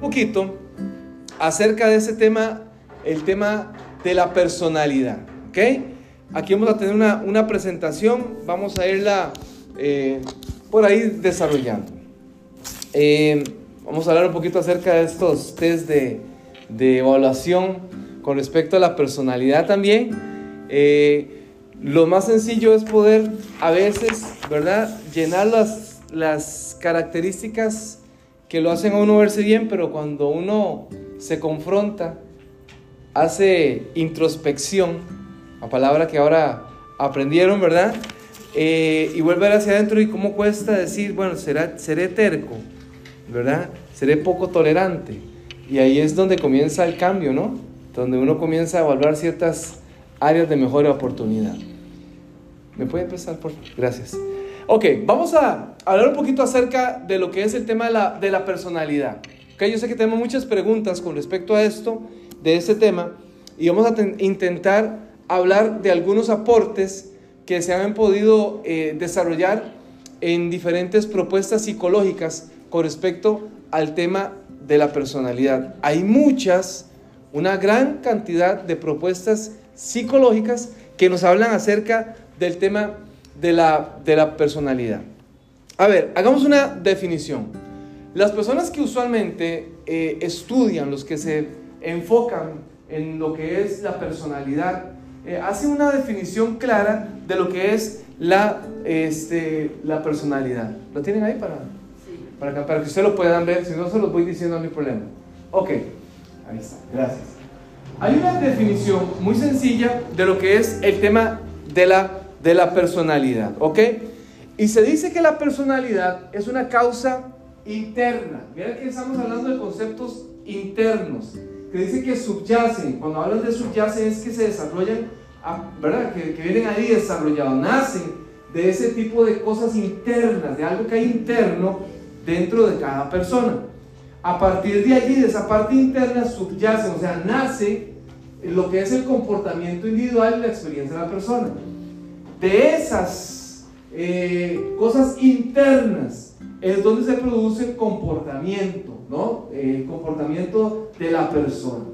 poquito acerca de ese tema, el tema de la personalidad. ¿Ok? Aquí vamos a tener una, presentación, vamos a irla eh, por ahí desarrollando. Eh, vamos a hablar un poquito acerca de estos test de, evaluación con respecto a la personalidad también. Eh, lo más sencillo es poder a veces, ¿verdad? Llenar las, las características que lo hacen a uno verse bien, pero cuando uno se confronta, hace introspección, la palabra que ahora aprendieron, ¿verdad? Eh, y vuelve hacia adentro y cómo cuesta decir, bueno, será, seré terco, ¿verdad? Seré poco tolerante. Y ahí es donde comienza el cambio, ¿no? Donde uno comienza a evaluar ciertas áreas de mejor oportunidad. ¿Me puede empezar, por? Gracias. Ok, vamos a hablar un poquito acerca de lo que es el tema de la, de la personalidad. Okay, yo sé que tenemos muchas preguntas con respecto a esto, de este tema, y vamos a intentar hablar de algunos aportes que se han podido eh, desarrollar en diferentes propuestas psicológicas con respecto al tema de la personalidad. Hay muchas, una gran cantidad de propuestas psicológicas que nos hablan acerca del tema de la, de la personalidad. A ver, hagamos una definición. Las personas que usualmente eh, estudian, los que se enfocan en lo que es la personalidad, eh, hacen una definición clara de lo que es la, este, la personalidad. ¿Lo tienen ahí para, para, para que ustedes lo puedan ver? Si no, se los voy diciendo, no hay problema. Ok, ahí está, gracias. Hay una definición muy sencilla de lo que es el tema de la, de la personalidad, ¿ok? Y se dice que la personalidad es una causa interna. Mira que estamos hablando de conceptos internos, que dice que subyacen. Cuando hablan de subyacen es que se desarrollan, ah, ¿verdad? Que, que vienen ahí desarrollados, nacen de ese tipo de cosas internas, de algo que hay interno dentro de cada persona. A partir de allí, de esa parte interna, subyacen, o sea, nace lo que es el comportamiento individual y la experiencia de la persona. De esas eh, cosas internas es donde se produce el comportamiento, ¿no? El comportamiento de la persona.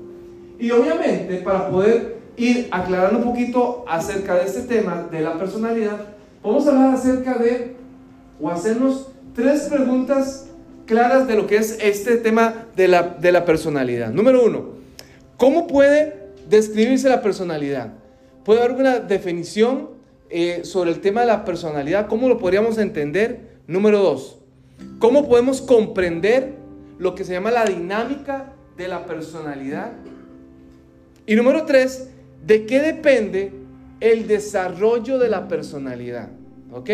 Y obviamente, para poder ir aclarando un poquito acerca de este tema de la personalidad, vamos a hablar acerca de, o hacernos tres preguntas claras de lo que es este tema de la, de la personalidad. Número uno, ¿cómo puede describirse la personalidad? ¿Puede haber una definición eh, sobre el tema de la personalidad? ¿Cómo lo podríamos entender? Número dos, ¿Cómo podemos comprender lo que se llama la dinámica de la personalidad? Y número tres, ¿de qué depende el desarrollo de la personalidad? ¿Ok?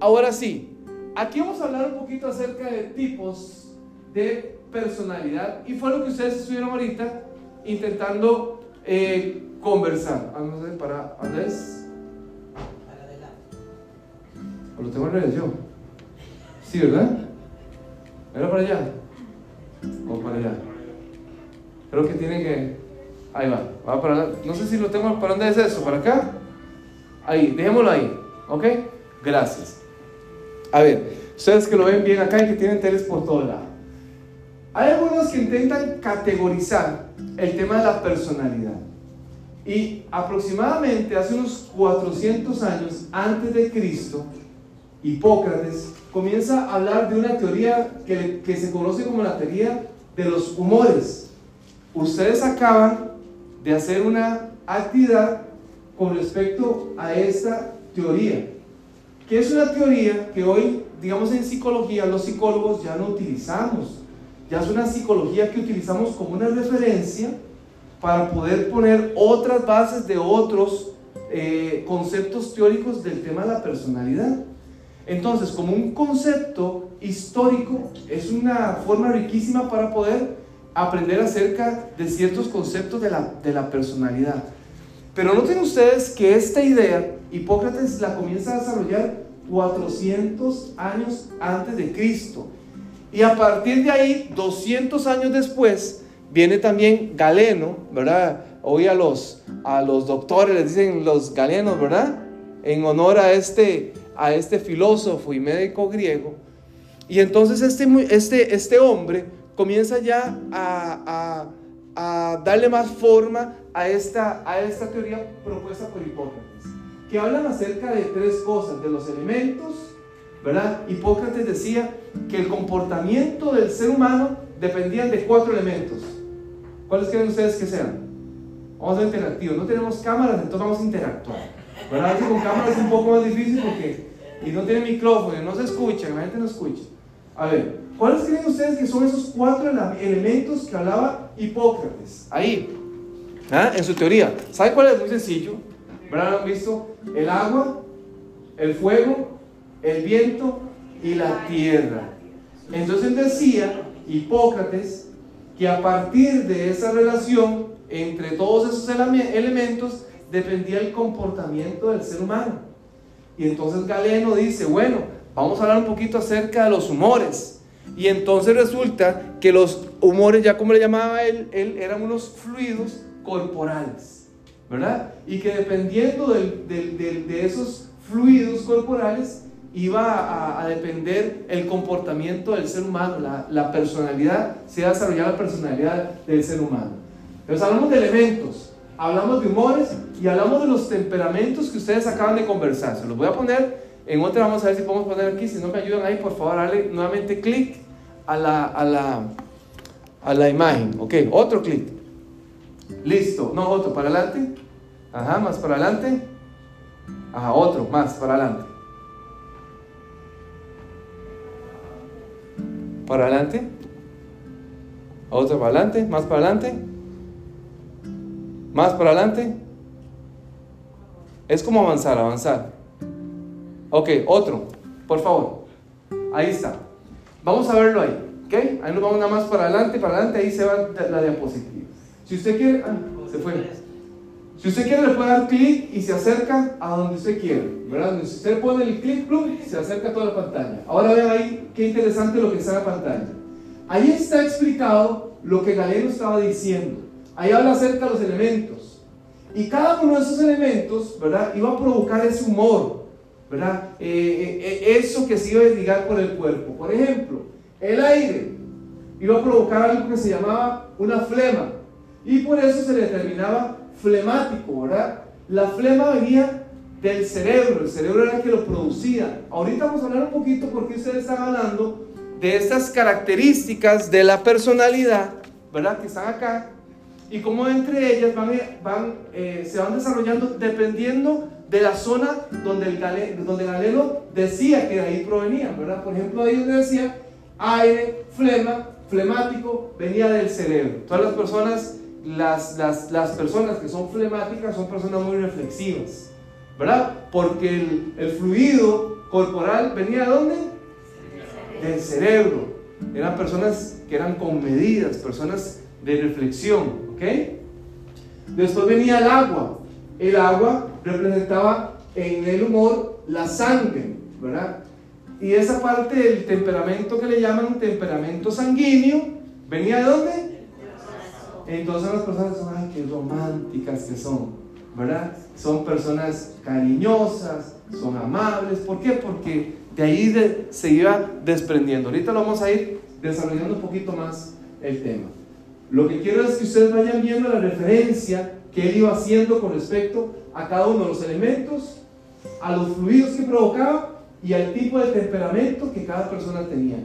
Ahora sí, aquí vamos a hablar un poquito acerca de tipos de personalidad y fue lo que ustedes estuvieron ahorita intentando eh, conversar. A ver, para Andrés. Adelante. lo tengo en revisión. Sí, ¿verdad? ¿Era para allá? ¿O para allá? Creo que tiene que... Ahí va, va para. No sé si lo tengo... ¿Para dónde es eso? ¿Para acá? Ahí, dejémoslo ahí. ¿Ok? Gracias. A ver, ustedes que lo ven bien acá y que tienen teles por todo lado. Hay algunos que intentan categorizar el tema de la personalidad. Y aproximadamente hace unos 400 años antes de Cristo, Hipócrates comienza a hablar de una teoría que, se conoce como la teoría de los humores. Ustedes acaban de hacer una actividad con respecto a esta teoría, que es una teoría que hoy, digamos en psicología, los psicólogos ya no utilizamos. Ya es una psicología que utilizamos como una referencia para poder poner otras bases de otros eh, conceptos teóricos del tema de la personalidad. Entonces, como un concepto histórico, es una forma riquísima para poder aprender acerca de ciertos conceptos de la, de la personalidad. Pero noten ustedes que esta idea, Hipócrates la comienza a desarrollar 400 años antes de Cristo. Y a partir de ahí, 200 años después, viene también Galeno, ¿verdad? Hoy a los, a los doctores les dicen los galenos, ¿verdad? En honor a este a este filósofo y médico griego. Y entonces este, este, este hombre comienza ya a, a, a darle más forma a esta, a esta teoría propuesta por Hipócrates, que hablan acerca de tres cosas, de los elementos, ¿verdad? Hipócrates decía que el comportamiento del ser humano dependía de cuatro elementos. ¿Cuáles creen ustedes que sean? Vamos a ser interactivos. No tenemos cámaras, entonces vamos a interactuar. ¿Verdad? con cámaras es un poco más difícil porque y no tiene micrófono, no se escucha, la gente no escucha. A ver, ¿cuáles creen ustedes que son esos cuatro elementos que hablaba Hipócrates? Ahí, ¿Ah? en su teoría. ¿Sabe cuál es? Muy sencillo. ¿Verdad? ¿Han visto? El agua, el fuego, el viento y la tierra. Entonces decía Hipócrates que a partir de esa relación entre todos esos elementos dependía el comportamiento del ser humano. Y entonces Galeno dice, bueno, vamos a hablar un poquito acerca de los humores. Y entonces resulta que los humores, ya como le llamaba él, eran unos fluidos corporales, ¿verdad? Y que dependiendo de esos fluidos corporales iba a, depender el comportamiento del ser humano, la, personalidad, se iba a la personalidad del ser humano. Entonces hablamos de elementos, hablamos de humores y hablamos de los temperamentos que ustedes acaban de conversar. Se los voy a poner en otra, vamos a ver si podemos poner aquí, si no me ayudan ahí, por favor, dale nuevamente clic a la, a la, a la imagen. Ok, otro clic. Listo, no, otro, para adelante. Ajá, más para adelante. Ajá, otro, más para adelante. Para adelante. Otro para adelante, más para adelante. Más para adelante. Es como avanzar, avanzar. Ok, otro, por favor. Ahí está. Vamos a verlo ahí. ¿Ok? Ahí nos vamos nada más para adelante, para adelante, ahí se va la diapositiva. Si usted quiere, ah, se fue. Si usted quiere, le puede dar clic y se acerca a donde usted quiere. ¿verdad? Si usted pone el clic, plum, se acerca a toda la pantalla. Ahora vean ahí qué interesante lo que está en la pantalla. Ahí está explicado lo que Galeno estaba diciendo. Ahí habla acerca de los elementos. Y cada uno de esos elementos, ¿verdad? Iba a provocar ese humor, ¿verdad? Eh, eh, eh, eso que se iba a desligar por el cuerpo. Por ejemplo, el aire iba a provocar algo que se llamaba una flema. Y por eso se le determinaba flemático, ¿verdad? La flema venía del cerebro, el cerebro era el que lo producía. Ahorita vamos a hablar un poquito porque ustedes están hablando de estas características de la personalidad, ¿verdad? Que están acá y cómo entre ellas van, van eh, se van desarrollando dependiendo de la zona donde el, galeno, donde el decía que de ahí provenía, ¿verdad? Por ejemplo, ahí donde decía aire, flema, flemático, venía del cerebro. Todas las personas las, las, las, personas que son flemáticas son personas muy reflexivas, ¿verdad? Porque el, el fluido corporal venía de dónde? Del cerebro. Eran personas que eran comedidas, personas de reflexión, Después venía el agua. El agua representaba en el humor la sangre, ¿verdad? Y esa parte del temperamento que le llaman temperamento sanguíneo, ¿venía de dónde? Entonces las personas son, ay, qué románticas que son, ¿verdad? Son personas cariñosas, son amables. ¿Por qué? Porque de ahí se iba desprendiendo. Ahorita lo vamos a ir desarrollando un poquito más el tema. Lo que quiero es que ustedes vayan viendo la referencia que él iba haciendo con respecto a cada uno de los elementos, a los fluidos que provocaba y al tipo de temperamento que cada persona tenía.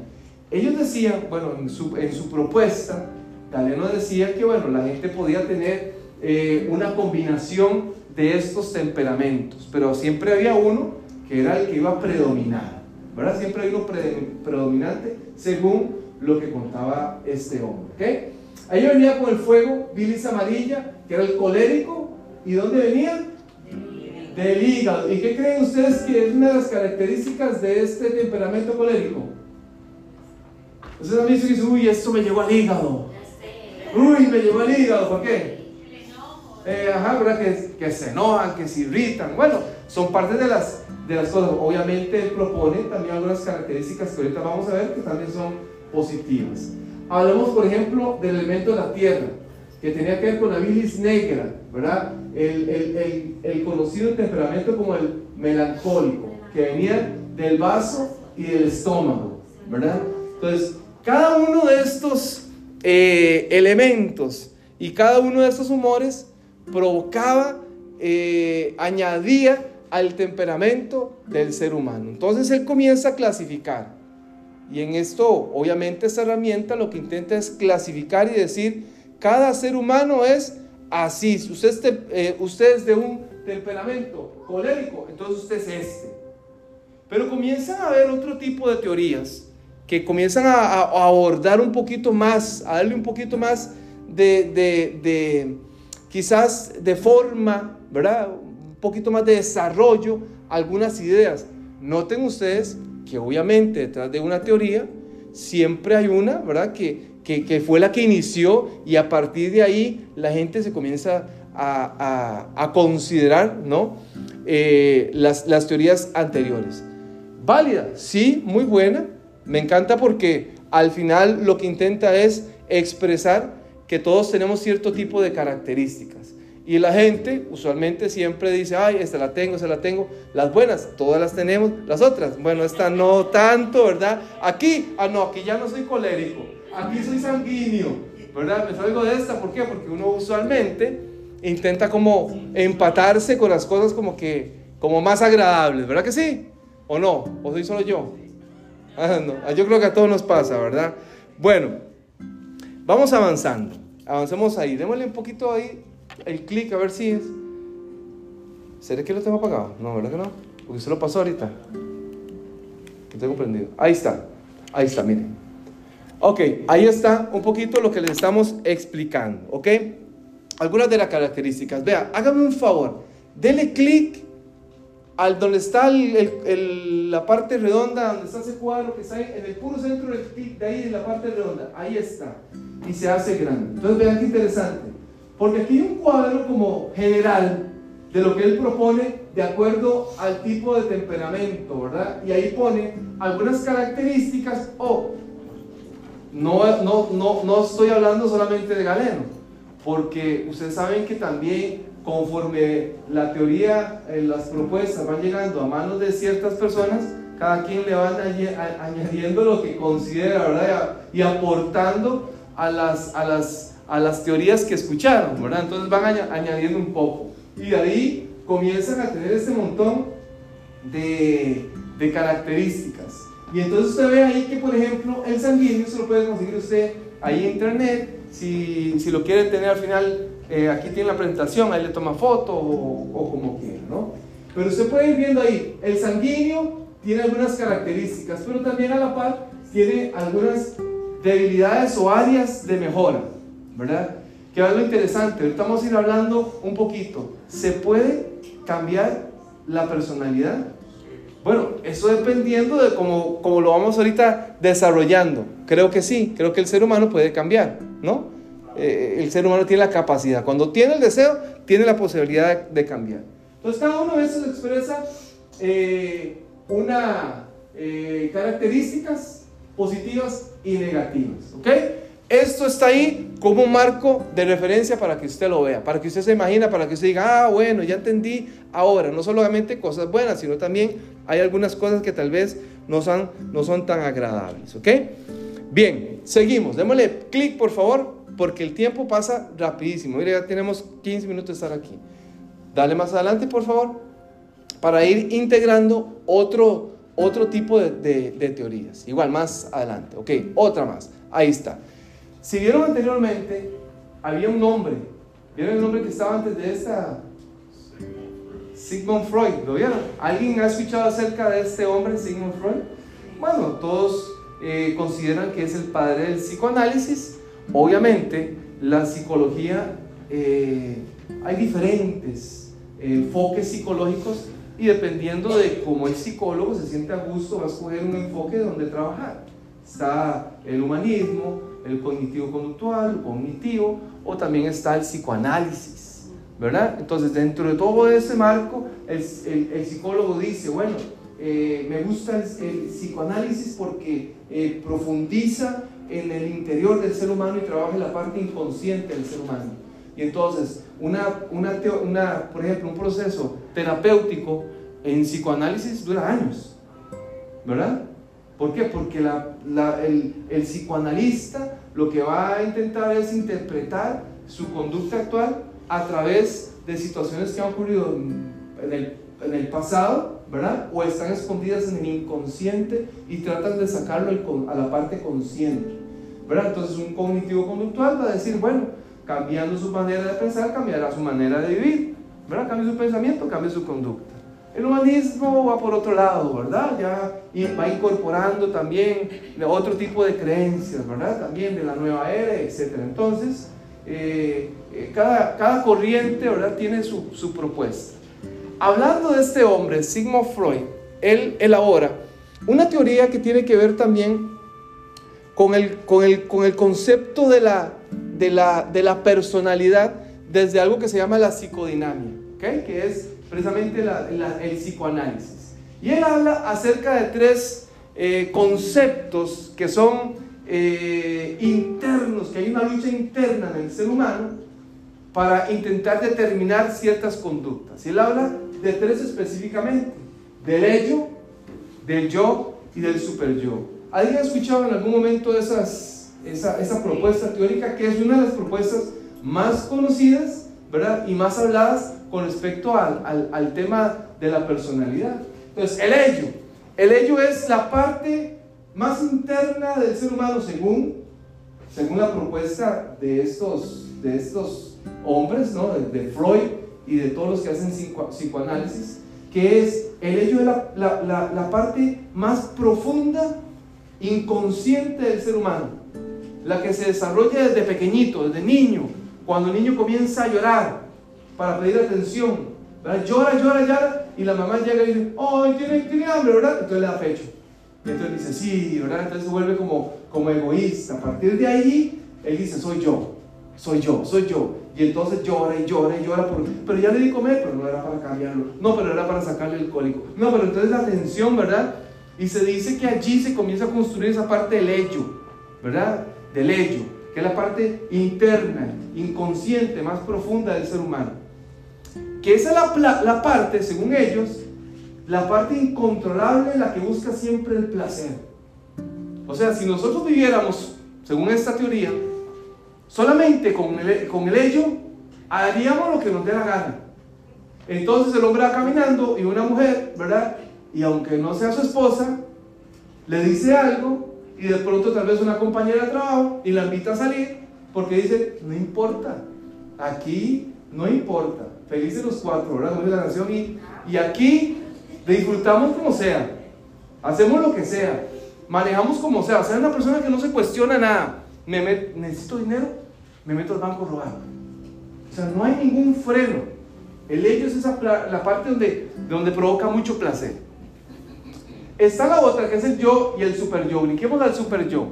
Ellos decían, bueno, en su, en su propuesta, Galeno decía que bueno, la gente podía tener eh, una combinación de estos temperamentos, pero siempre había uno que era el que iba a predominar, ¿verdad? Siempre hay uno predominante según lo que contaba este hombre, ¿ok? Ahí venía con el fuego, bilis amarilla, que era el colérico, ¿y dónde venía? Del hígado. ¿Y qué creen ustedes que es una de las características de este temperamento colérico? Ustedes han visto y dicen, uy, esto me llegó al hígado. Uy, me llevó el hígado, ¿por qué? Eh, ajá, ¿verdad? Que, que, se enojan, que se irritan. Bueno, son parte de las, de las cosas. Obviamente él propone también algunas características que ahorita vamos a ver que también son positivas. Hablamos, por ejemplo, del elemento de la tierra, que tenía que ver con la bilis negra, ¿verdad? El, el, el, conocido temperamento como el melancólico, que venía del vaso y del estómago, ¿verdad? Entonces, cada uno de estos eh, elementos y cada uno de estos humores provocaba, eh, añadía al temperamento del ser humano. Entonces él comienza a clasificar. Y en esto, obviamente, esta herramienta lo que intenta es clasificar y decir, cada ser humano es así. Usted, eh, usted es de un temperamento colérico, entonces usted es este. Pero comienzan a haber otro tipo de teorías que comienzan a, abordar un poquito más, a darle un poquito más de, de, quizás de forma, ¿verdad? Un poquito más de desarrollo algunas ideas. Noten ustedes que obviamente detrás de una teoría siempre hay una, ¿verdad? Que, que, fue la que inició y a partir de ahí la gente se comienza a, a, considerar, ¿no? Eh, las, las teorías anteriores. Válida, sí, muy buena. Me encanta porque al final lo que intenta es expresar que todos tenemos cierto tipo de características. Y la gente usualmente siempre dice, ay, esta la tengo, esta la tengo. Las buenas, todas las tenemos. Las otras, bueno, esta no tanto, ¿verdad? Aquí, ah, no, aquí ya no soy colérico. Aquí soy sanguíneo, ¿verdad? Me salgo de esta, ¿por qué? Porque uno usualmente intenta como empatarse con las cosas como que, como más agradables, ¿verdad que sí? ¿O no? ¿O soy solo yo? Ah, no. Ah, yo creo que a todos nos pasa, ¿verdad? Bueno, vamos avanzando. Avancemos ahí. Démosle un poquito ahí el clic a ver si es. ¿Será que lo tengo apagado? No, ¿verdad que no? Porque se lo pasó ahorita. Que tengo prendido. Ahí está. Ahí está, miren. Ok, ahí está un poquito lo que les estamos explicando. ¿Ok? Algunas de las características. Vea, hágame un favor. Dele clic al donde está la parte redonda, donde está ese cuadro que está en el puro centro del clic de ahí, en la parte redonda. Ahí está. Y se hace grande. Entonces vean qué interesante. Porque aquí hay un cuadro como general de lo que él propone de acuerdo al tipo de temperamento, ¿verdad? Y ahí pone algunas características o no, no, no, no estoy hablando solamente de Galeno, porque ustedes saben que también conforme la teoría, eh, las propuestas van llegando a manos de ciertas personas, cada quien le va añadiendo lo que considera, ¿verdad? Y aportando a las, a las a las teorías que escucharon, ¿verdad? Entonces van añadiendo un poco. Y de ahí comienzan a tener este montón de, características. Y entonces usted ve ahí que, por ejemplo, el sanguíneo se lo puede conseguir usted ahí en internet. Si, si lo quiere tener al final, eh, aquí tiene la presentación, ahí le toma foto o, o como quiera, ¿no? Pero usted puede ir viendo ahí, el sanguíneo tiene algunas características, pero también a la par tiene algunas debilidades o áreas de mejora. ¿Verdad? Que es lo interesante, ahorita vamos a ir hablando un poquito. ¿Se puede cambiar la personalidad? Bueno, eso dependiendo de cómo, cómo lo vamos ahorita desarrollando. Creo que sí, creo que el ser humano puede cambiar, ¿no? Eh, el ser humano tiene la capacidad. Cuando tiene el deseo, tiene la posibilidad de, cambiar. Entonces, cada uno de esos expresa eh, una eh, características positivas y negativas, ¿ok? Esto está ahí como un marco de referencia para que usted lo vea, para que usted se imagine, para que usted diga, ah, bueno, ya entendí ahora, no solamente cosas buenas, sino también hay algunas cosas que tal vez no son, no son tan agradables, ¿ok? Bien, seguimos, démosle clic por favor, porque el tiempo pasa rapidísimo. Mire, ya tenemos 15 minutos de estar aquí. Dale más adelante, por favor, para ir integrando otro, otro tipo de, de teorías. Igual, más adelante, ¿ok? Otra más, ahí está. Si vieron anteriormente, había un nombre. ¿Vieron el nombre que estaba antes de esta? Sigmund Freud. ¿Lo vieron? ¿Alguien ha escuchado acerca de este hombre, Sigmund Freud? Bueno, todos eh, consideran que es el padre del psicoanálisis. Obviamente, la psicología, eh, hay diferentes enfoques psicológicos y dependiendo de cómo el psicólogo se siente a gusto, va a escoger un enfoque donde trabajar. Está el humanismo, el cognitivo conductual, cognitivo, o también está el psicoanálisis, ¿verdad? Entonces, dentro de todo ese marco, el, el, psicólogo dice, bueno, eh, me gusta el, psicoanálisis porque eh, profundiza en el interior del ser humano y trabaja en la parte inconsciente del ser humano. Y entonces, una, una, una, por ejemplo, un proceso terapéutico en psicoanálisis dura años, ¿verdad? ¿Por qué? Porque el, el, psicoanalista lo que va a intentar es interpretar su conducta actual a través de situaciones que han ocurrido en el, pasado, ¿verdad? O están escondidas en el inconsciente y tratan de sacarlo a la parte consciente, ¿verdad? Entonces un cognitivo conductual va a decir, bueno, cambiando su manera de pensar, cambiará su manera de vivir, ¿verdad? Cambia su pensamiento, cambia su conducta. El humanismo va por otro lado, ¿verdad? Ya va incorporando también otro tipo de creencias, ¿verdad? También de la nueva era, etc. Entonces, eh, eh, cada, cada, corriente. Tiene su, su, propuesta. Hablando de este hombre, Sigmund Freud, él elabora una teoría que tiene que ver también con el, con el, con el concepto de la, de, la, de la personalidad desde algo que se llama la psicodinamia, ¿okay? que es precisamente el psicoanálisis. Y él habla acerca de tres eh, conceptos que son eh, internos, que hay una lucha interna en el ser humano para intentar determinar ciertas conductas. Y él habla de tres específicamente, del ello, del yo y del super yo. ¿Alguien ha escuchado en algún momento esas, esa, esa propuesta teórica que es una de las propuestas más conocidas ¿verdad? y más habladas con respecto al, al, tema de la personalidad. Entonces, el ello. El ello es la parte más interna del ser humano según, según la propuesta de estos, de estos hombres, ¿no? de, Freud y de todos los que hacen psicoanálisis, que es el ello de la, la, la parte más profunda, inconsciente del ser humano, la que se desarrolla desde pequeñito, desde niño, cuando el niño comienza a llorar, para pedir atención. Llora, llora, llora, y la mamá llega y dice, oh, tiene, tiene hambre, ¿verdad? Entonces le da pecho. Entonces dice, sí, ¿verdad? Entonces se vuelve como, como egoísta. A partir de ahí, él dice, soy yo, soy yo, soy yo. Y entonces llora y llora y llora, pero ya le di comer, pero no era para cambiarlo. No, pero era para sacarle el cólico. No, pero entonces la atención, ¿verdad? Y se dice que allí se comienza a construir esa parte del ello, ¿verdad? Del ello, que es la parte interna, inconsciente, más profunda del ser humano que esa es la, parte, según ellos, la parte incontrolable, la que busca siempre el placer. O sea, si nosotros viviéramos, según esta teoría, solamente con el, con el ello, haríamos lo que nos dé la gana. Entonces el hombre va caminando y una mujer, ¿verdad? Y aunque no sea su esposa, le dice algo y de pronto tal vez una compañera de trabajo y la invita a salir porque dice, no importa, aquí no importa felices los cuatro, ¿verdad? la canción y, y aquí disfrutamos como sea, hacemos lo que sea, manejamos como sea, o sea, una persona que no se cuestiona nada, me necesito dinero, me meto al banco a robar. O sea, no hay ningún freno. El hecho es la parte donde, donde provoca mucho placer. Está la otra, que es el yo y el super yo. Brinquemos al super yo.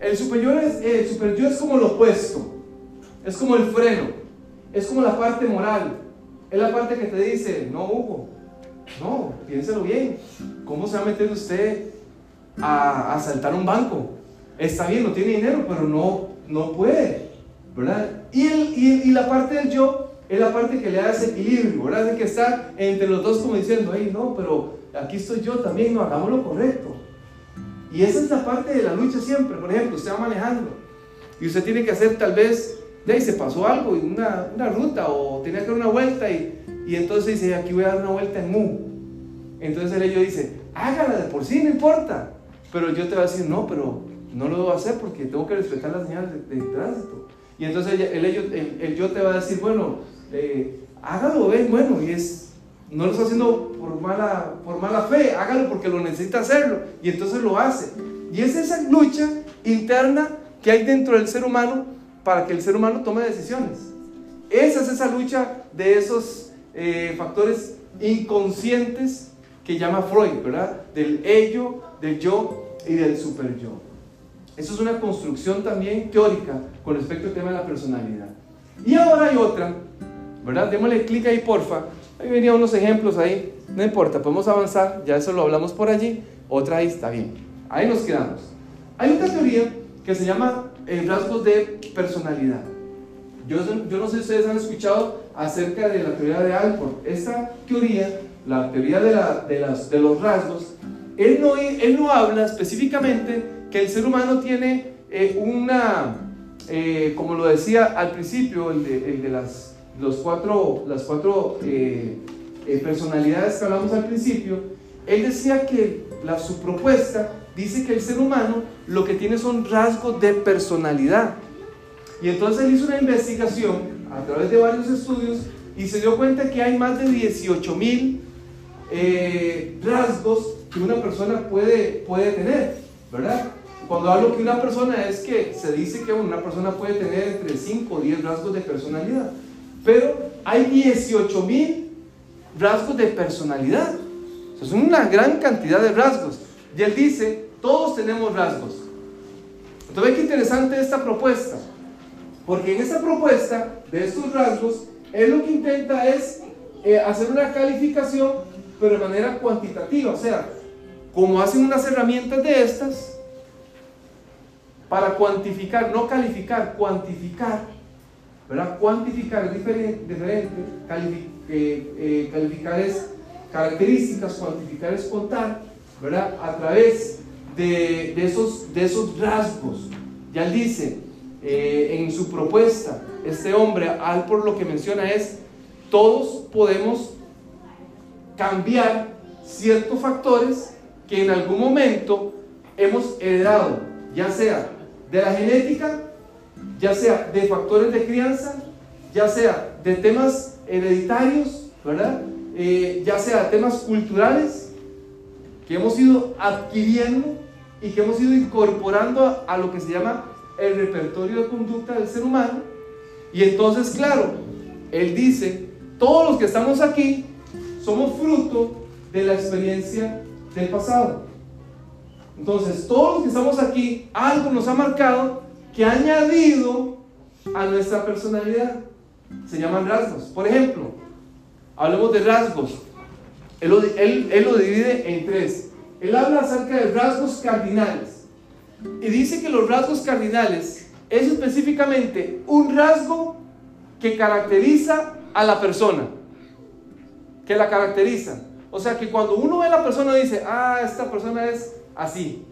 El super yo es, el super yo es como lo opuesto. Es como el freno. Es como la parte moral. Es la parte que te dice, no, Hugo, no, piénselo bien. ¿Cómo se va a meter usted a, asaltar un banco? Está bien, no tiene dinero, pero no, no puede, ¿verdad? Y, el, y, la parte del yo es la parte que le da ese equilibrio, ¿verdad? De que está entre los dos como diciendo, hey, no, pero aquí estoy yo también, no, hagamos lo correcto. Y esa es la parte de la lucha siempre. Por ejemplo, usted va manejando y usted tiene que hacer tal vez de ahí se pasó algo, una, una ruta o tenía que dar una vuelta y, y entonces dice, aquí voy a dar una vuelta en Mu. Entonces el ello dice, hágala de por sí, no importa. Pero yo te voy a decir, no, pero no lo debo hacer porque tengo que respetar las señales de, tránsito. Y entonces el, ello, el, yo te va a decir, bueno, eh, hágalo, ven, bueno, y es, no lo está haciendo por mala, por mala fe, hágalo porque lo necesita hacerlo. Y entonces lo hace. Y es esa lucha interna que hay dentro del ser humano para que el ser humano tome decisiones. Esa es esa lucha de esos eh, factores inconscientes que llama Freud, ¿verdad? Del ello, del yo y del super yo. Eso es una construcción también teórica con respecto al tema de la personalidad. Y ahora hay otra, ¿verdad? Démosle clic ahí, porfa. Ahí venían unos ejemplos ahí. No importa, podemos avanzar, ya eso lo hablamos por allí. Otra ahí está bien. Ahí nos quedamos. Hay otra teoría que se llama eh, rasgos de personalidad. Yo, yo no sé si ustedes han escuchado acerca de la teoría de Alport. Esta teoría, la teoría de, los rasgos, él no, él no habla específicamente que el ser humano tiene eh, una, eh, como lo decía al principio, el de, las, cuatro, las cuatro eh, personalidades que hablamos al principio, él decía que la, su propuesta dice que el ser humano lo que tiene son rasgos de personalidad. Y entonces él hizo una investigación a través de varios estudios y se dio cuenta que hay más de 18 mil rasgos que una persona puede, puede tener, ¿verdad? Cuando hablo que una persona es que se dice que una persona puede tener entre 5 o 10 rasgos de personalidad, pero hay 18 mil rasgos de personalidad. es una gran cantidad de rasgos. Y él dice, todos tenemos rasgos. Entonces, qué interesante esta propuesta. Porque en esta propuesta de estos rasgos, él lo que intenta es eh, hacer una calificación, pero de manera cuantitativa. O sea, como hacen unas herramientas de estas, para cuantificar, no calificar, cuantificar, ¿verdad? Cuantificar es diferente, eh, calificar es características, cuantificar es contar, ¿verdad? A través de, esos, rasgos. Ya él dice eh, en su propuesta, este hombre, al por lo que menciona es, todos podemos cambiar ciertos factores que en algún momento hemos heredado, ya sea de la genética, ya sea de factores de crianza, ya sea de temas hereditarios, ¿verdad? Eh, ya sea temas culturales que hemos ido adquiriendo y que hemos ido incorporando a, lo que se llama el repertorio de conducta del ser humano. Y entonces, claro, él dice, todos los que estamos aquí somos fruto de la experiencia del pasado. Entonces, todos los que estamos aquí, algo nos ha marcado que ha añadido a nuestra personalidad. Se llaman rasgos. Por ejemplo, hablemos de rasgos. Él lo, él lo divide en tres. Él habla acerca de rasgos cardinales. Y dice que los rasgos cardinales es específicamente un rasgo que caracteriza a la persona. Que la caracteriza. O sea que cuando uno ve a la persona dice, ah, esta persona es así.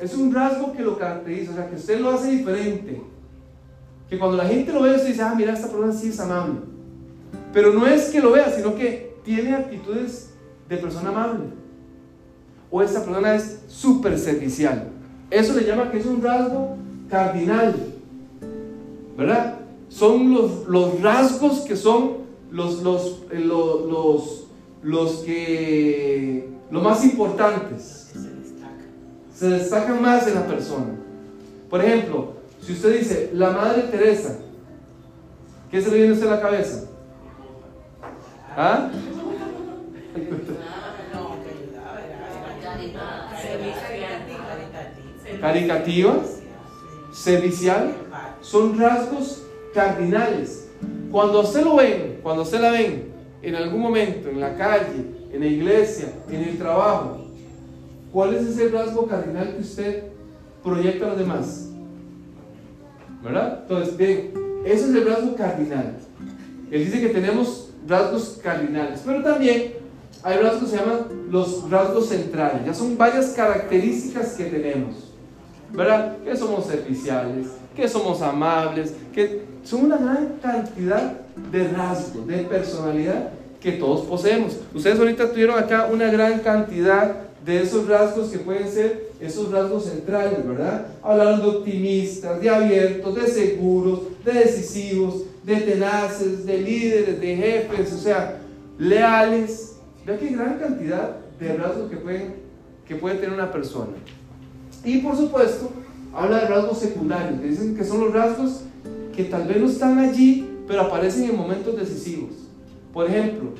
Es un rasgo que lo caracteriza, o sea, que usted lo hace diferente. Que cuando la gente lo ve, usted dice, ah, mira, esta persona sí es amable. Pero no es que lo vea, sino que tiene actitudes de persona amable. O esta persona es súper servicial. Eso le llama que es un rasgo cardinal. ¿Verdad? Son los, los rasgos que son los, los, eh, los, los, los que, los más importantes se destacan más en la persona. Por ejemplo, si usted dice la Madre Teresa, ¿qué se le viene a usted a la cabeza? ¿Ah? Caricativa, servicial, son rasgos cardinales. Cuando usted lo ven, cuando usted la ven en algún momento, en la calle, en la iglesia, en el trabajo, ¿Cuál es ese rasgo cardinal que usted proyecta a los demás? ¿Verdad? Entonces, bien, ese es el rasgo cardinal. Él dice que tenemos rasgos cardinales, pero también hay rasgos que se llaman los rasgos centrales. Ya son varias características que tenemos. ¿Verdad? Que somos serviciales, que somos amables, que son una gran cantidad de rasgos, de personalidad que todos poseemos. Ustedes ahorita tuvieron acá una gran cantidad de esos rasgos que pueden ser esos rasgos centrales, ¿verdad? Hablaron de optimistas, de abiertos, de seguros, de decisivos, de tenaces, de líderes, de jefes, o sea, leales. Vea qué gran cantidad de rasgos que, pueden, que puede tener una persona. Y por supuesto, habla de rasgos secundarios, que dicen que son los rasgos que tal vez no están allí, pero aparecen en momentos decisivos. Por ejemplo,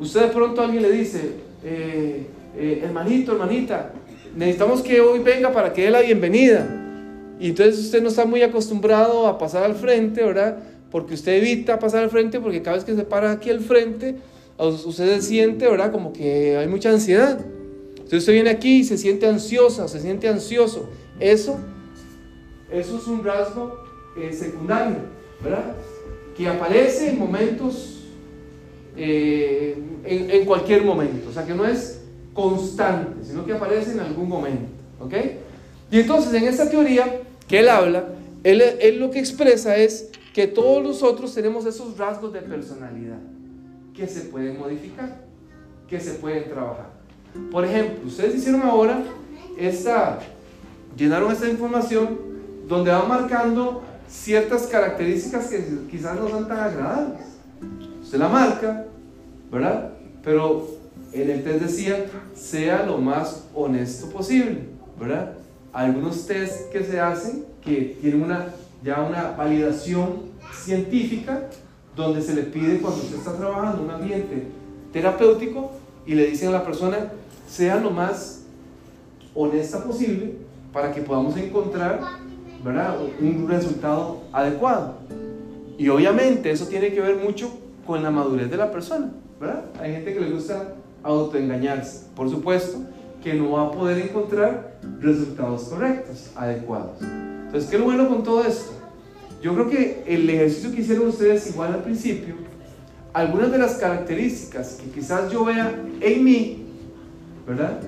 usted de pronto a alguien le dice, eh, eh, hermanito, hermanita, necesitamos que hoy venga para que dé la bienvenida. Y entonces usted no está muy acostumbrado a pasar al frente, ¿verdad? Porque usted evita pasar al frente porque cada vez que se para aquí al frente, usted se siente, ¿verdad? Como que hay mucha ansiedad. Entonces usted viene aquí y se siente ansiosa, se siente ansioso. Eso, eso es un rasgo eh, secundario, ¿verdad? Que aparece en momentos, eh, en, cualquier momento. O sea, que no es constante, sino que aparece en algún momento. ¿Ok? Y entonces en esta teoría que él habla, él lo que expresa es que todos nosotros tenemos esos rasgos de personalidad que se pueden modificar, que se pueden trabajar. Por ejemplo, ustedes hicieron ahora esta, llenaron esta información donde va marcando ciertas características que quizás no son tan agradables. Usted la marca, ¿verdad? Pero en el test decía, sea lo más honesto posible, ¿verdad? Algunos test que se hacen que tienen una, ya una validación científica donde se le pide cuando usted está trabajando un ambiente terapéutico y le dicen a la persona, sea lo más honesta posible para que podamos encontrar ¿verdad? un resultado adecuado. Y obviamente eso tiene que ver mucho con la madurez de la persona. ¿verdad? Hay gente que le gusta autoengañarse. Por supuesto que no va a poder encontrar resultados correctos, adecuados. Entonces, ¿qué es lo bueno con todo esto? Yo creo que el ejercicio que hicieron ustedes igual al principio, algunas de las características que quizás yo vea en mí, ¿verdad?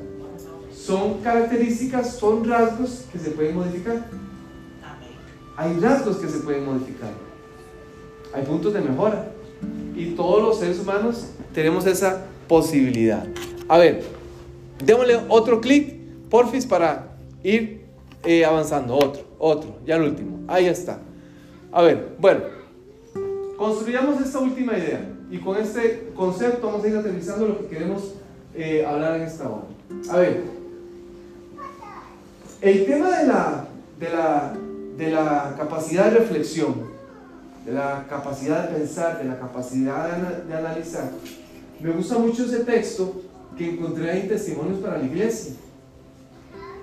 Son características, son rasgos que se pueden modificar. Hay rasgos que se pueden modificar. Hay puntos de mejora. Y todos los seres humanos tenemos esa posibilidad. A ver, démosle otro clic, porfis, para ir eh, avanzando. Otro, otro, ya el último. Ahí está. A ver, bueno, construyamos esta última idea y con este concepto vamos a ir aterrizando lo que queremos eh, hablar en esta hora. A ver, el tema de la, de la, de la capacidad de reflexión, de la capacidad de pensar, de la capacidad de, de analizar, me gusta mucho ese texto que encontré en Testimonios para la Iglesia.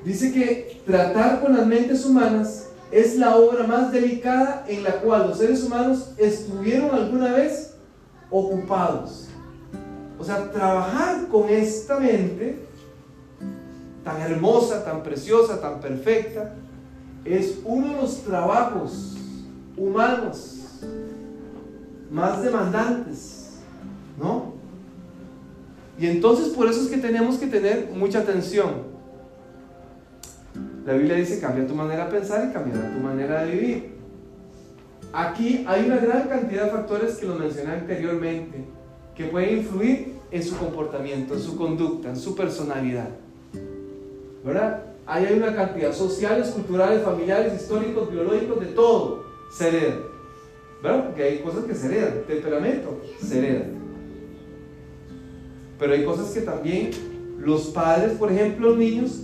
Dice que tratar con las mentes humanas es la obra más delicada en la cual los seres humanos estuvieron alguna vez ocupados. O sea, trabajar con esta mente tan hermosa, tan preciosa, tan perfecta, es uno de los trabajos humanos más demandantes, ¿no? Y entonces por eso es que tenemos que tener mucha atención. La Biblia dice, cambia tu manera de pensar y cambiará tu manera de vivir. Aquí hay una gran cantidad de factores que lo mencioné anteriormente, que pueden influir en su comportamiento, en su conducta, en su personalidad. ¿Verdad? Ahí hay una cantidad sociales, culturales, familiares, históricos, biológicos, de todo. Se hereda. ¿Verdad? Porque hay cosas que se heredan. Temperamento, se hereda. Pero hay cosas que también los padres, por ejemplo, los niños,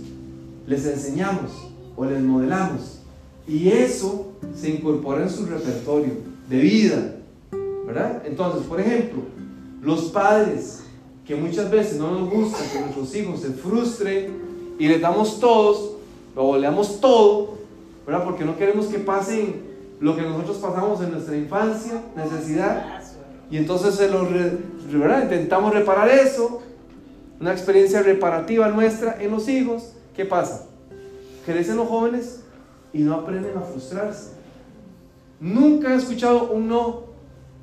les enseñamos o les modelamos. Y eso se incorpora en su repertorio de vida. ¿Verdad? Entonces, por ejemplo, los padres que muchas veces no nos gusta que nuestros hijos se frustren y les damos todos, o le damos todo, ¿verdad? Porque no queremos que pasen lo que nosotros pasamos en nuestra infancia, necesidad. Y entonces se lo, ¿verdad? intentamos reparar eso, una experiencia reparativa nuestra en los hijos. ¿Qué pasa? Crecen los jóvenes y no aprenden a frustrarse. Nunca he escuchado un no.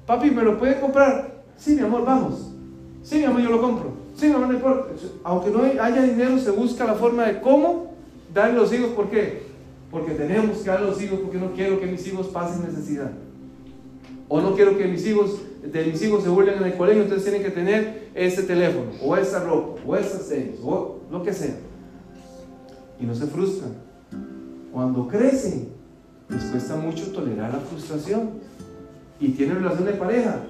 Papi, ¿me lo puede comprar? Sí, mi amor, vamos. Sí, mi amor, yo lo compro. Sí, mi amor, no importa. Aunque no haya dinero, se busca la forma de cómo darle los hijos. ¿Por qué? Porque tenemos que darle los hijos porque no quiero que mis hijos pasen necesidad. O no quiero que mis hijos, de mis hijos se burlen en el colegio, entonces tienen que tener ese teléfono, o esa ropa, o esas series, o lo que sea y no se frustran. Cuando crecen, les cuesta mucho tolerar la frustración y tienen relación de pareja.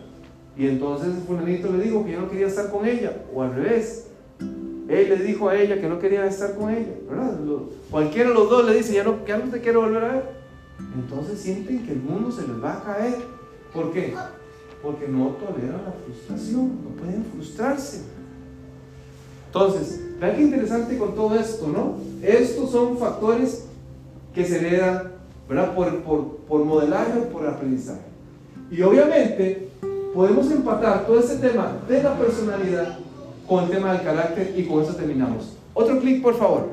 Y entonces el fulanito le dijo que yo no quería estar con ella, o al revés. Él le dijo a ella que no quería estar con ella, ¿verdad? Cualquiera de los dos le dice, ya no, ya no te quiero volver a ver. Entonces sienten que el mundo se les va a caer. ¿Por qué? Porque no toleran la frustración, no pueden frustrarse. Entonces, vean qué interesante con todo esto, ¿no? Estos son factores que se heredan, ¿verdad? Por, por, por modelaje por aprendizaje. Y obviamente podemos empatar todo ese tema de la personalidad con el tema del carácter y con eso terminamos. Otro clic, por favor.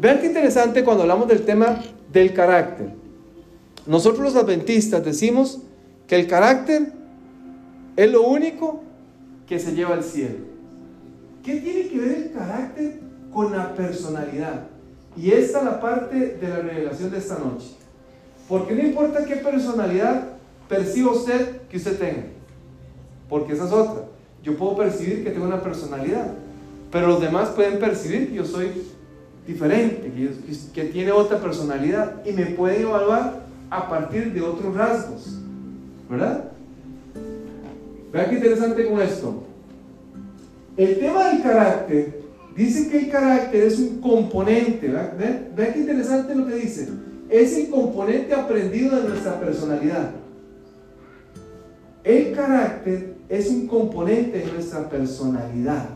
Vean qué interesante cuando hablamos del tema del carácter. Nosotros los adventistas decimos que el carácter es lo único que se lleva al cielo. ¿Qué tiene que ver el carácter con la personalidad? Y esta es la parte de la revelación de esta noche. Porque no importa qué personalidad perciba usted que usted tenga. Porque esa es otra. Yo puedo percibir que tengo una personalidad. Pero los demás pueden percibir que yo soy diferente, que, tiene otra personalidad. Y me pueden evaluar a partir de otros rasgos. ¿Verdad? Vean qué interesante con esto. El tema del carácter, dice que el carácter es un componente, ¿verdad? Qué interesante lo que dice. Es el componente aprendido de nuestra personalidad. El carácter es un componente de nuestra personalidad.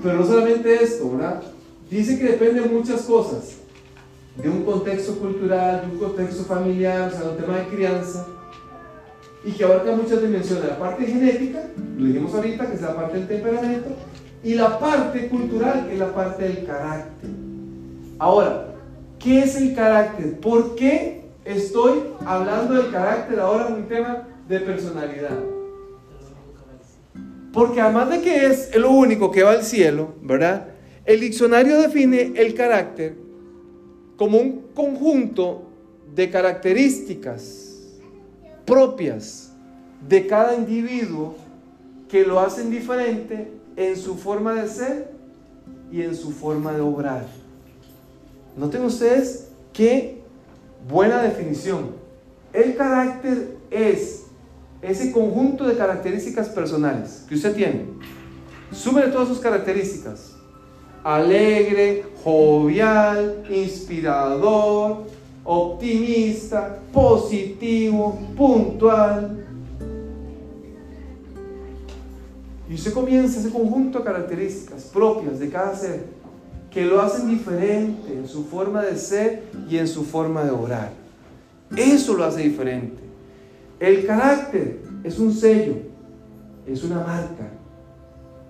Pero no solamente esto, ¿verdad? Dice que depende de muchas cosas. De un contexto cultural, de un contexto familiar, o sea, un tema de crianza y que abarca muchas dimensiones. La parte genética, lo dijimos ahorita, que es la parte del temperamento, y la parte cultural, que es la parte del carácter. Ahora, ¿qué es el carácter? ¿Por qué estoy hablando del carácter ahora en un tema de personalidad? Porque además de que es lo único que va al cielo, ¿verdad? El diccionario define el carácter como un conjunto de características propias de cada individuo que lo hacen diferente en su forma de ser y en su forma de obrar. Noten ustedes qué buena definición. El carácter es ese conjunto de características personales que usted tiene. Súmele todas sus características. Alegre, jovial, inspirador, optimista, positivo, puntual. Y usted comienza ese conjunto de características propias de cada ser que lo hacen diferente en su forma de ser y en su forma de orar. Eso lo hace diferente. El carácter es un sello, es una marca.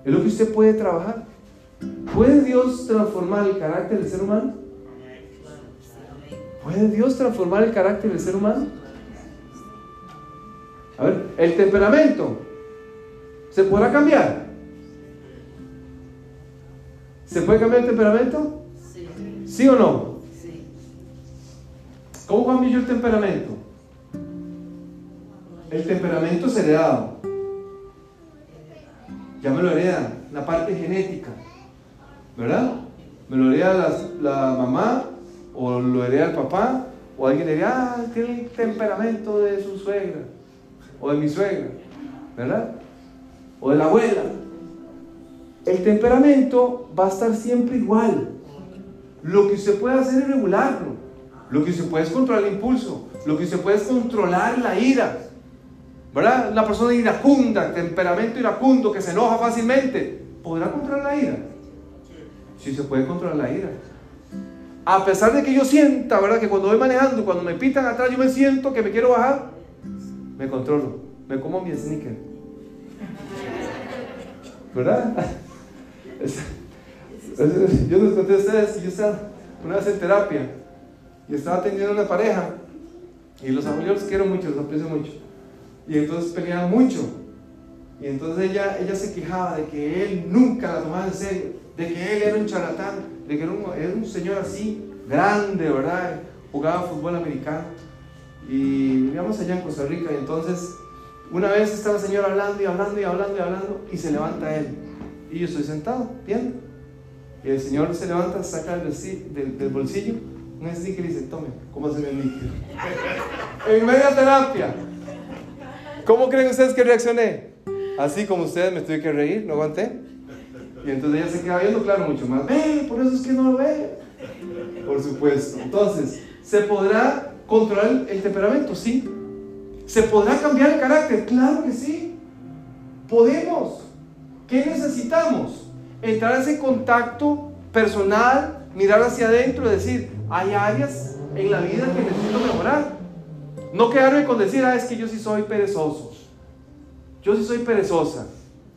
Es lo que usted puede trabajar. ¿Puede Dios transformar el carácter del ser humano? ¿Puede Dios transformar el carácter del ser humano? A ver, el temperamento, ¿se podrá cambiar? ¿Se puede cambiar el temperamento? Sí. ¿Sí o no? Sí. ¿Cómo cambio yo el temperamento? El temperamento es heredado. Ya me lo hereda, la parte genética. ¿Verdad? Me lo hereda la, la mamá o lo hereda el papá, o alguien diría, ah, tiene el temperamento de su suegra, o de mi suegra, ¿verdad? O de la abuela. El temperamento va a estar siempre igual. Lo que usted puede hacer es regularlo. Lo que usted puede es controlar el impulso. Lo que usted puede es controlar la ira. ¿Verdad? La persona iracunda, temperamento iracundo, que se enoja fácilmente, ¿podrá controlar la ira? Sí, se puede controlar la ira. A pesar de que yo sienta, ¿verdad? Que cuando voy manejando, cuando me pitan atrás, yo me siento que me quiero bajar, me controlo, me como mi sneaker. ¿Verdad? Yo les conté a ustedes, yo estaba una vez en terapia y estaba atendiendo a una pareja y los amigos los quiero mucho, los aprecio mucho. Y entonces peleaban mucho. Y entonces ella, ella se quejaba de que él nunca la tomaba en serio, de que él era un charlatán, de que era un, señor así, grande, ¿verdad? Jugaba fútbol americano. Y vivíamos allá en Costa Rica y entonces una vez está el señor hablando y hablando y hablando y hablando y se levanta él. Y yo estoy sentado, viendo. Y el señor se levanta, saca del, del, bolsillo un sticker y dice, tome, ¿cómo se me líquido? en media terapia. ¿Cómo creen ustedes que reaccioné? Así como ustedes me tuve que reír, no aguanté. Y entonces ella se queda viendo, claro, mucho más. Ve, por eso es que no lo ve. Por supuesto. Entonces, ¿se podrá controlar el temperamento? Sí. ¿Se podrá cambiar el carácter? Claro que sí. Podemos. ¿Qué necesitamos? Entrar a ese contacto personal, mirar hacia adentro y decir, hay áreas en la vida que necesito mejorar. No quedarme con decir, ah, es que yo sí soy perezoso. Yo sí soy perezosa.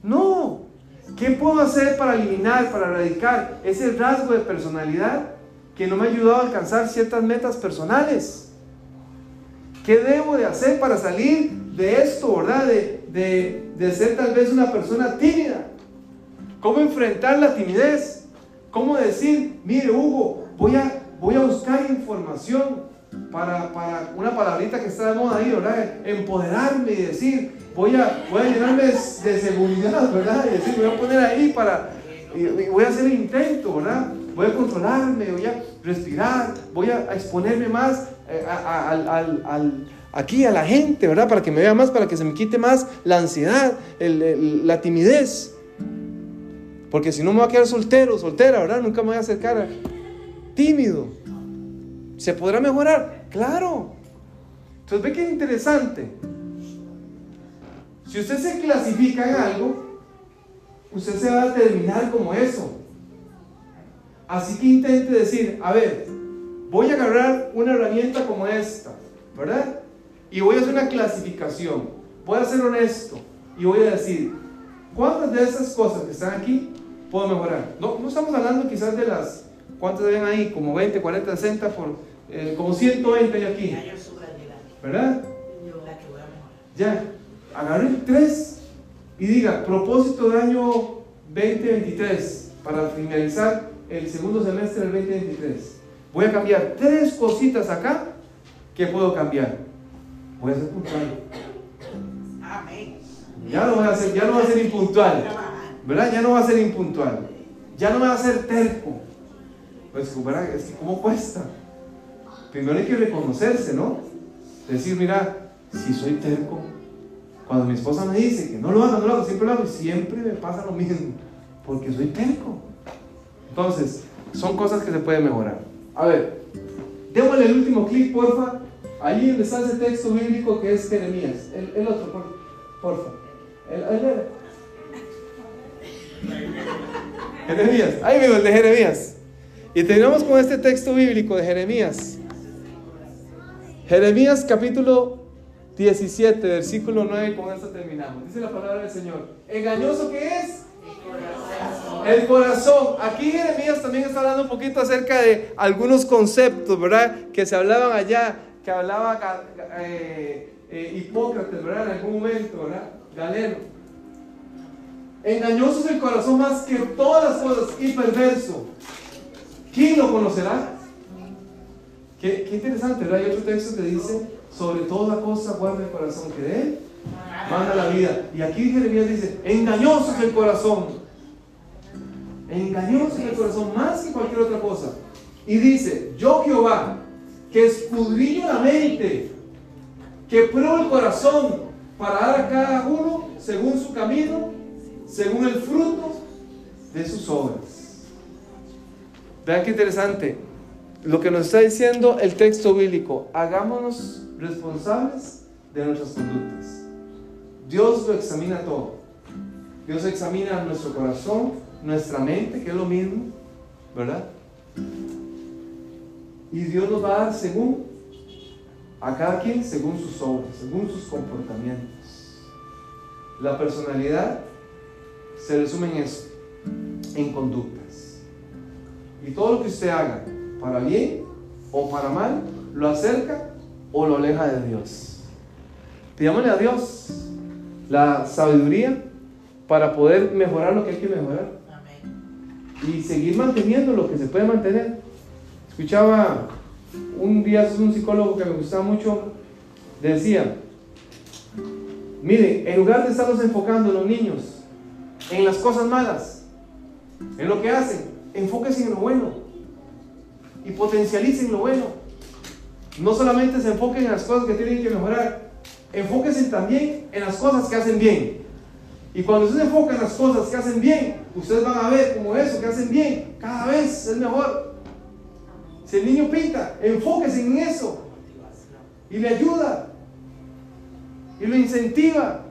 No, ¿Qué puedo hacer para eliminar, para erradicar ese rasgo de personalidad que no me ha ayudado a alcanzar ciertas metas personales? ¿Qué debo de hacer para salir de esto, verdad? De, de, ser tal vez una persona tímida. cómo enfrentar la timidez, cómo decir, mire Hugo, voy a, voy a buscar información para, para, una palabrita que está de moda ahí, ¿verdad? Empoderarme y decir, voy a, voy a llenarme de, seguridad, ¿verdad? Y decir, voy a poner ahí para, y, voy a hacer el intento, ¿verdad? Voy a controlarme, voy a respirar, voy a, exponerme más eh, al, aquí a la gente, ¿verdad? Para que me vea más, para que se me quite más la ansiedad, la timidez. Porque si no me voy a quedar soltero, soltera, ¿verdad? Nunca me voy a acercar tímido. ¿Se podrá mejorar? Claro. Entonces ve que es interesante. Si usted se clasifica en algo, usted se va a terminar como eso. Así que intente decir, a ver, voy a agarrar una herramienta como esta, ¿verdad? Y voy a hacer una clasificación. Voy a ser honesto y voy a decir, ¿cuántas de esas cosas que están aquí puedo mejorar? No, no estamos hablando quizás de las ¿Cuántos ven ahí? Como 20, 40, 60, por, eh, como 120 hay aquí. ¿Verdad? Ya, agarren tres y diga, propósito de año 2023 para finalizar el segundo semestre del 2023. Voy a cambiar tres cositas acá que puedo cambiar. Voy a ser puntual. Ya no voy a ser, ya no voy a ser impuntual. ¿Verdad? Ya no va a ser impuntual. Ya no me va a ser terco. Pues, es que ¿cómo cuesta? Primero hay que reconocerse, ¿no? Decir, mira, si soy terco, cuando mi esposa me dice que no lo haga, no lo hago, siempre lo hago, siempre me pasa lo mismo, porque soy terco. Entonces, son cosas que se pueden mejorar. A ver, démosle el último clic, porfa. Allí donde está ese texto bíblico que es Jeremías. El, otro, porfa. El, Jeremías. Ahí mismo, el de Jeremías. Y terminamos con este texto bíblico de Jeremías. Jeremías capítulo 17, versículo 9, con esto terminamos. Dice la palabra del Señor. ¿Engañoso qué es? El corazón. Aquí Jeremías también está hablando un poquito acerca de algunos conceptos, ¿verdad? Que se hablaban allá, que hablaba eh, eh, Hipócrates, ¿verdad? En algún momento, ¿verdad? Galeno. Engañoso es el corazón más que todas las cosas y perverso. ¿Quién lo conocerá? Qué, interesante, ¿verdad? Hay otro texto que dice, sobre toda cosa guarda el corazón que de manda la vida. Y aquí Jeremías dice, engañoso es el corazón. Engañoso es el corazón más que cualquier otra cosa. Y dice, yo Jehová, que escudriño la mente, que pruebo el corazón para dar a cada uno según su camino, según el fruto de sus obras. Vean qué interesante. Lo que nos está diciendo el texto bíblico, hagámonos responsables de nuestras conductas. Dios lo examina todo. Dios examina nuestro corazón, nuestra mente, que es lo mismo, ¿verdad? Y Dios nos va a dar según a cada quien, según sus obras, según sus comportamientos. La personalidad se resume en eso, en conducta. Y todo lo que usted haga, para bien o para mal, lo acerca o lo aleja de Dios. Pidámosle a Dios la sabiduría para poder mejorar lo que hay que mejorar. Y seguir manteniendo lo que se puede mantener. Escuchaba un día un psicólogo que me gustaba mucho, decía, mire, en lugar de estarnos enfocando los niños en las cosas malas, en lo que hacen, enfóquese en lo bueno y potencialicen lo bueno. No solamente se enfoquen en las cosas que tienen que mejorar, enfóquense también en las cosas que hacen bien. Y cuando ustedes se enfocan en las cosas que hacen bien, ustedes van a ver como eso que hacen bien cada vez es mejor. Si el niño pinta, enfóquese en eso y le ayuda y lo incentiva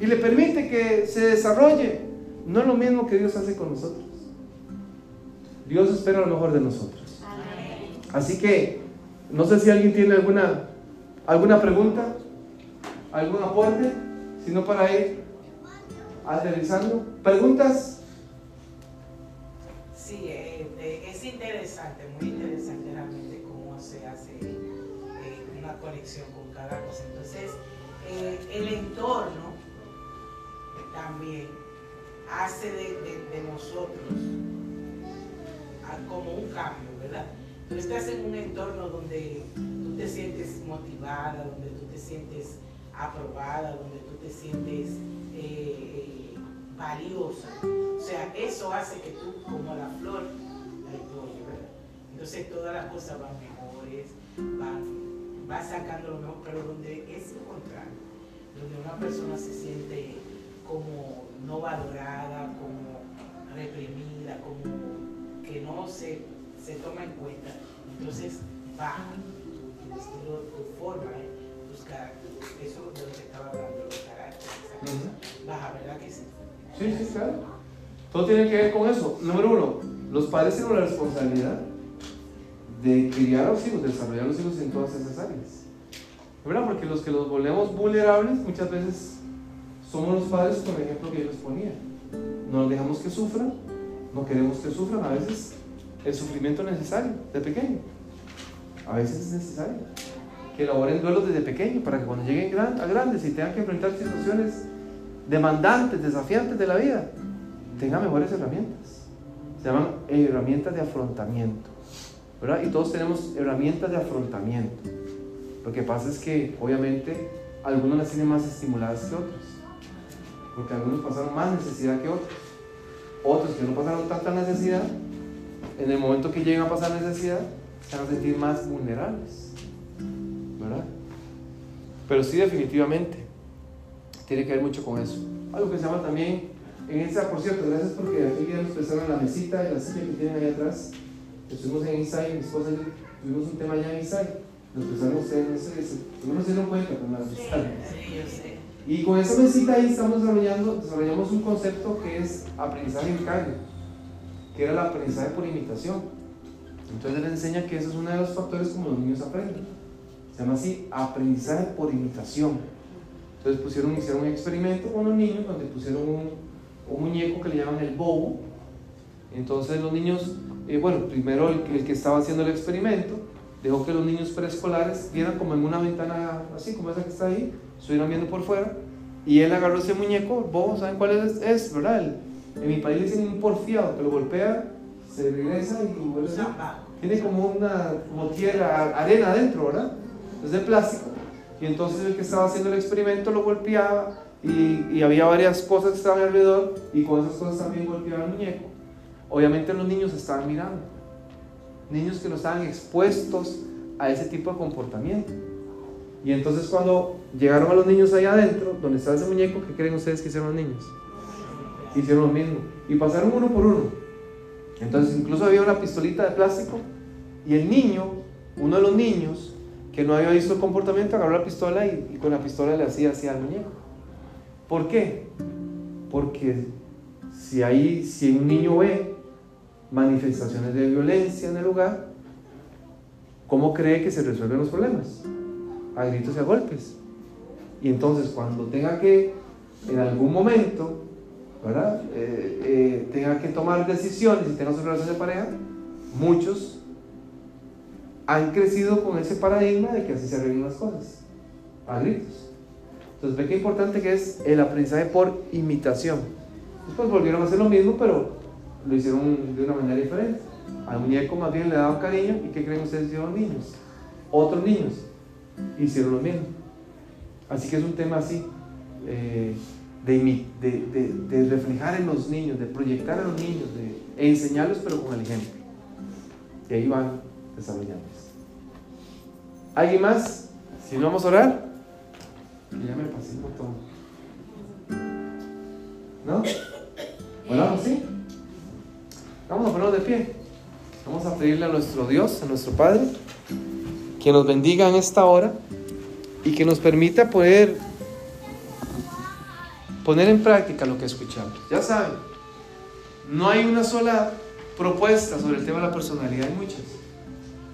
y le permite que se desarrolle. No es lo mismo que Dios hace con nosotros. Dios espera lo mejor de nosotros. Así que, no sé si alguien tiene alguna, alguna pregunta, algún aporte, sino para ir aterrizando. ¿Preguntas? Sí, eh, eh, es interesante, muy interesante realmente cómo se hace eh, una conexión con cada cosa. Entonces, el entorno también hace de, nosotros como un cambio, ¿verdad? Tú estás en un entorno donde tú te sientes motivada, donde tú te sientes aprobada, donde tú te sientes valiosa. O sea, eso hace que tú, como la flor, ¿verdad? Entonces todas las cosas van mejores, van, va sacando lo mejor, pero donde es lo contrario, donde una persona se siente como no valorada, como reprimida, como que no se, se toma en cuenta, entonces baja tu, estilo, tu forma, ¿eh? tus caracteres. Eso es de lo que estaba hablando, los caracteres, baja, ¿verdad que sí? Sí, sí, claro. Todo tiene que ver con eso. Número uno, los padres tienen la responsabilidad de criar a los hijos, desarrollar a los hijos en todas esas áreas. ¿Verdad? Porque los que los volvemos vulnerables muchas veces somos los padres por ejemplo que yo les ponía. No dejamos que sufran, no queremos que sufran. A veces el sufrimiento es necesario, de pequeño. A veces es necesario que elaboren duelos desde pequeño para que cuando lleguen a grandes y tengan que enfrentar situaciones demandantes, desafiantes de la vida, tengan mejores herramientas. Se llaman herramientas de afrontamiento. ¿verdad? Y todos tenemos herramientas de afrontamiento. Lo que pasa es que obviamente algunos las tienen más estimuladas que otros. Porque algunos pasaron más necesidad que otros. Otros que no pasaron tanta necesidad, en el momento que llegan a pasar necesidad, se van a sentir más vulnerables. ¿Verdad? Pero sí definitivamente tiene que ver mucho con eso. Algo que se llama también, en esa, por cierto, gracias porque aquí ya nos prestaron la mesita y la silla que tienen ahí atrás. Estuvimos en Isai, mi esposa y yo tuvimos un tema allá en Isai. Nos prestaron ustedes, no sé, no se dieron cuenta con las sí, Y con esa mesita ahí estamos desarrollando, desarrollamos un concepto que es aprendizaje vicario, que era el aprendizaje por imitación. Entonces él enseña que ese es uno de los factores como los niños aprenden. Se llama así aprendizaje por imitación. Entonces pusieron, hicieron un experimento con los niños donde pusieron un, un muñeco que le llaman el bobo. Entonces los niños, eh, bueno, primero el, el, que estaba haciendo el experimento dejó que los niños preescolares vieran como en una ventana así, como esa que está ahí, estuvieran viendo por fuera. Y él agarró ese muñeco, bobo, ¿saben cuál es? Es, ¿verdad? en mi país le dicen un porfiado, que lo golpea, se regresa y vuelve. Tiene como una como tierra, arena adentro, ¿verdad? Es de plástico y entonces el que estaba haciendo el experimento lo golpeaba y, había varias cosas que estaban alrededor y con esas cosas también golpeaba el muñeco. Obviamente los niños estaban mirando. Niños que no estaban expuestos a ese tipo de comportamiento. Y entonces cuando llegaron a los niños ahí adentro, donde estaba ese muñeco, ¿qué creen ustedes que hicieron los niños? Hicieron lo mismo. Y pasaron uno por uno. Entonces incluso había una pistolita de plástico y el niño, uno de los niños, que no había visto el comportamiento, agarró la pistola y, con la pistola le hacía así al muñeco. ¿Por qué? Porque si ahí, si un niño ve manifestaciones de violencia en el lugar, ¿cómo cree que se resuelven los problemas? A gritos y a golpes. Y entonces cuando tenga que, en algún momento, ¿verdad? Eh, eh, tenga que tomar decisiones y tenga su relación de pareja, muchos han crecido con ese paradigma de que así se arreglan las cosas, a gritos. Entonces ve qué importante que es el aprendizaje por imitación. Después volvieron a hacer lo mismo, pero lo hicieron de una manera diferente. Al muñeco más bien le daban cariño y ¿qué creen ustedes hicieron los niños? Otros niños hicieron lo mismo. Así que es un tema así, eh, de, de, de, reflejar en los niños, de proyectar a los niños, de enseñarlos pero con el ejemplo. Y ahí van desarrollando. ¿Alguien más? Si no vamos a orar, ya me pasé un botón. ¿No? ¿Oramos, sí? Vamos a ponernos de pie. Vamos a pedirle a nuestro Dios, a nuestro Padre, que nos bendiga en esta hora y que nos permita poder poner en práctica lo que escuchamos. Ya saben, no hay una sola propuesta sobre el tema de la personalidad, hay muchas.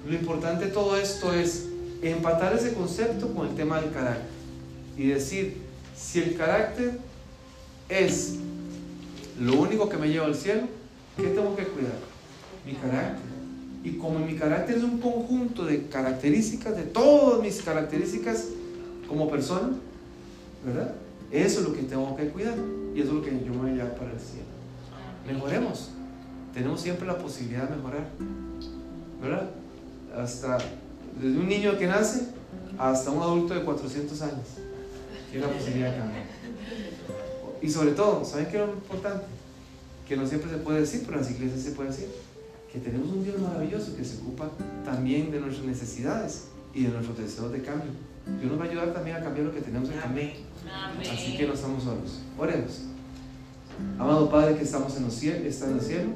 Lo importante de todo esto es empatar ese concepto con el tema del carácter y decir, si el carácter es lo único que me lleva al cielo, ¿qué tengo que cuidar? Mi carácter. Y como mi carácter es un conjunto de características, de todas mis características como persona, ¿verdad? Eso es lo que tengo que cuidar. y eso es lo que yo me voy a llevar para el cielo. Mejoremos. Tenemos siempre la posibilidad de mejorar. ¿Verdad? Hasta desde un niño que nace hasta un adulto de 400 años. Tiene la posibilidad de cambiar. Y sobre todo, ¿saben qué es lo importante? Que no siempre se puede decir, pero en las iglesias se puede decir. Que tenemos un Dios maravilloso que se ocupa también de nuestras necesidades y de nuestros deseos de cambio. Dios nos va a ayudar también a cambiar lo que tenemos que cambiar. Así que no estamos solos. Oremos. Amado Padre que estamos en, los cielo, está en el cielo,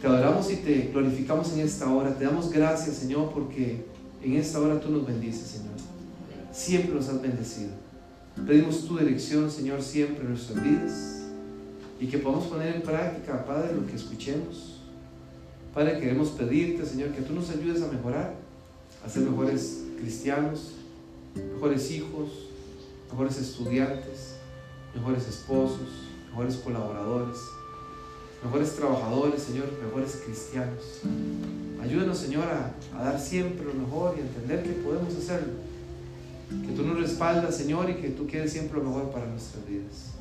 te adoramos y te glorificamos en esta hora. Te damos gracias, Señor, porque en esta hora tú nos bendices, Señor. Siempre nos has bendecido. Pedimos tu dirección, Señor, siempre en nuestras vidas y que podamos poner en práctica, Padre, lo que escuchemos. Padre, queremos pedirte, Señor, que tú nos ayudes a mejorar, a ser mejores cristianos, mejores hijos, mejores estudiantes, mejores esposos, mejores colaboradores, mejores trabajadores, Señor, mejores cristianos. Ayúdanos, Señor, a, dar siempre lo mejor y a entender que podemos hacerlo. Que tú nos respaldas, Señor, y que tú quieres siempre lo mejor para nuestras vidas.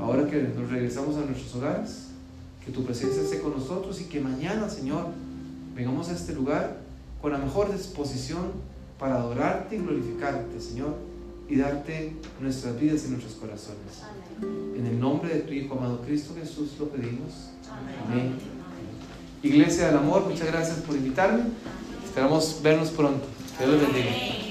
Ahora que nos regresamos a nuestros hogares, que tu presencia esté con nosotros y que mañana, Señor, vengamos a este lugar con la mejor disposición para adorarte y glorificarte, Señor, y darte nuestras vidas y nuestros corazones. En el nombre de tu Hijo amado Cristo Jesús lo pedimos. Amén. Iglesia del Amor, muchas gracias por invitarme. Esperamos vernos pronto. Dios los bendiga.